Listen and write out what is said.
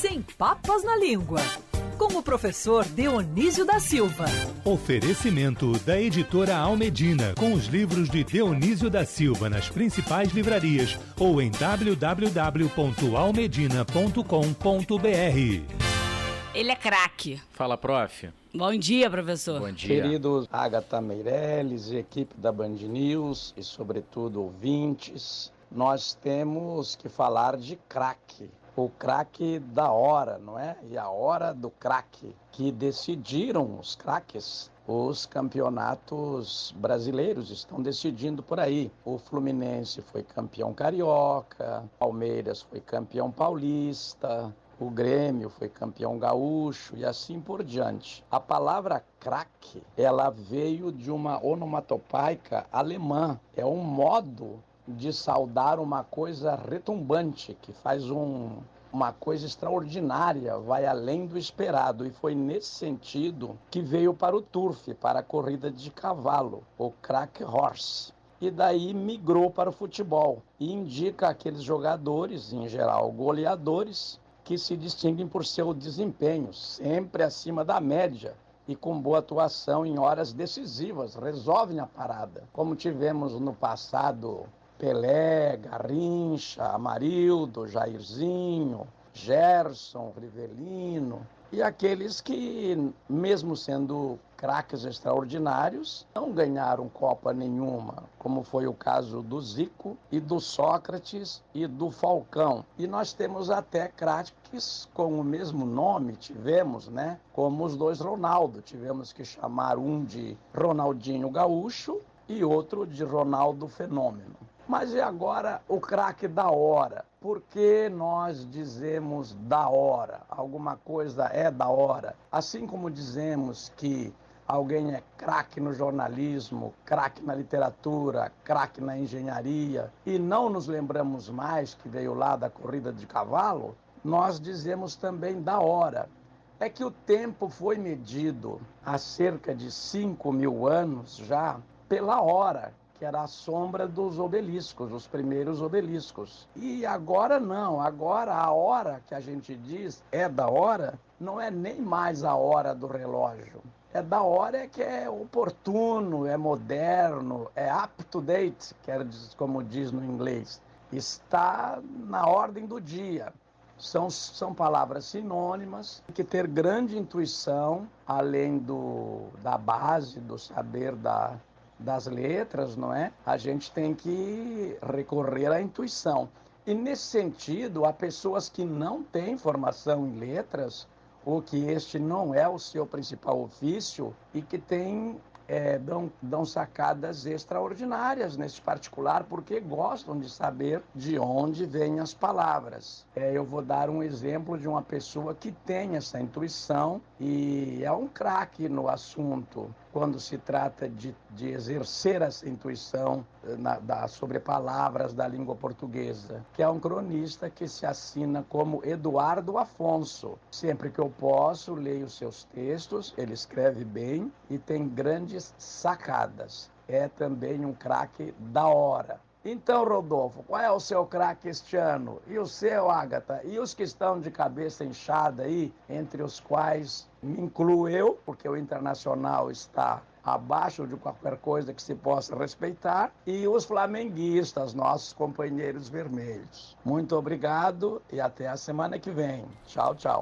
Sem papas na língua. Com o professor Dionísio da Silva. Oferecimento da editora Almedina, com os livros de Dionísio da Silva nas principais livrarias ou em www.almedina.com.br. Ele é craque. Fala, prof. Bom dia, professor. Bom dia. Queridos Agatha Meirelles e equipe da Band News e, sobretudo, ouvintes, nós temos que falar de craque. O craque da hora, não é? E a hora do craque, que decidiram os craques os campeonatos brasileiros estão decidindo por aí. O Fluminense foi campeão carioca, Palmeiras foi campeão paulista, o Grêmio foi campeão gaúcho e assim por diante. A palavra craque, ela veio de uma onomatopaica alemã. É um modo de saudar uma coisa retumbante, que faz um, uma coisa extraordinária, vai além do esperado. E foi nesse sentido que veio para o turf, para a corrida de cavalo, o crack horse e daí migrou para o futebol e indica aqueles jogadores, em geral goleadores, que se distinguem por seu desempenho, sempre acima da média e com boa atuação em horas decisivas, resolvem a parada. Como tivemos no passado Pelé, Garrincha, Amarildo, Jairzinho, Gerson, Rivelino, e aqueles que, mesmo sendo craques extraordinários, não ganharam Copa nenhuma, como foi o caso do Zico e do Sócrates e do Falcão. E nós temos até craques com o mesmo nome, tivemos, né? Como os dois Ronaldo. Tivemos que chamar um de Ronaldinho Gaúcho e outro de Ronaldo Fenômeno. Mas e agora o craque da hora? Por que nós dizemos da hora? Alguma coisa é da hora. Assim como dizemos que alguém é craque no jornalismo, craque na literatura, craque na engenharia, e não nos lembramos mais que veio lá da corrida de cavalo, nós dizemos também da hora. É que o tempo foi medido há cerca de 5 mil anos já pela hora que era a sombra dos obeliscos, os primeiros obeliscos. E agora não, agora a hora que a gente diz é da hora, não é nem mais a hora do relógio. É da hora que é oportuno, é moderno, é up to date, quer dizer, como diz no inglês. Está na ordem do dia. São, são palavras sinônimas, tem que ter grande intuição, além do, da base, do saber da, das letras, não é? A gente tem que recorrer à intuição. E nesse sentido, há pessoas que não têm formação em letras, ou que este não é o seu principal ofício, e que têm é, dão, dão sacadas extraordinárias nesse particular, porque gostam de saber de onde vêm as palavras. É, eu vou dar um exemplo de uma pessoa que tem essa intuição e é um craque no assunto quando se trata de, de exercer essa intuição eh, na, da, sobre palavras da língua portuguesa, que é um cronista que se assina como Eduardo Afonso. Sempre que eu posso, leio seus textos, ele escreve bem e tem grandes sacadas. É também um craque da hora. Então, Rodolfo, qual é o seu craque este ano? E o seu, Agatha? E os que estão de cabeça inchada aí, entre os quais me incluo eu, porque o internacional está abaixo de qualquer coisa que se possa respeitar, e os flamenguistas, nossos companheiros vermelhos. Muito obrigado e até a semana que vem. Tchau, tchau.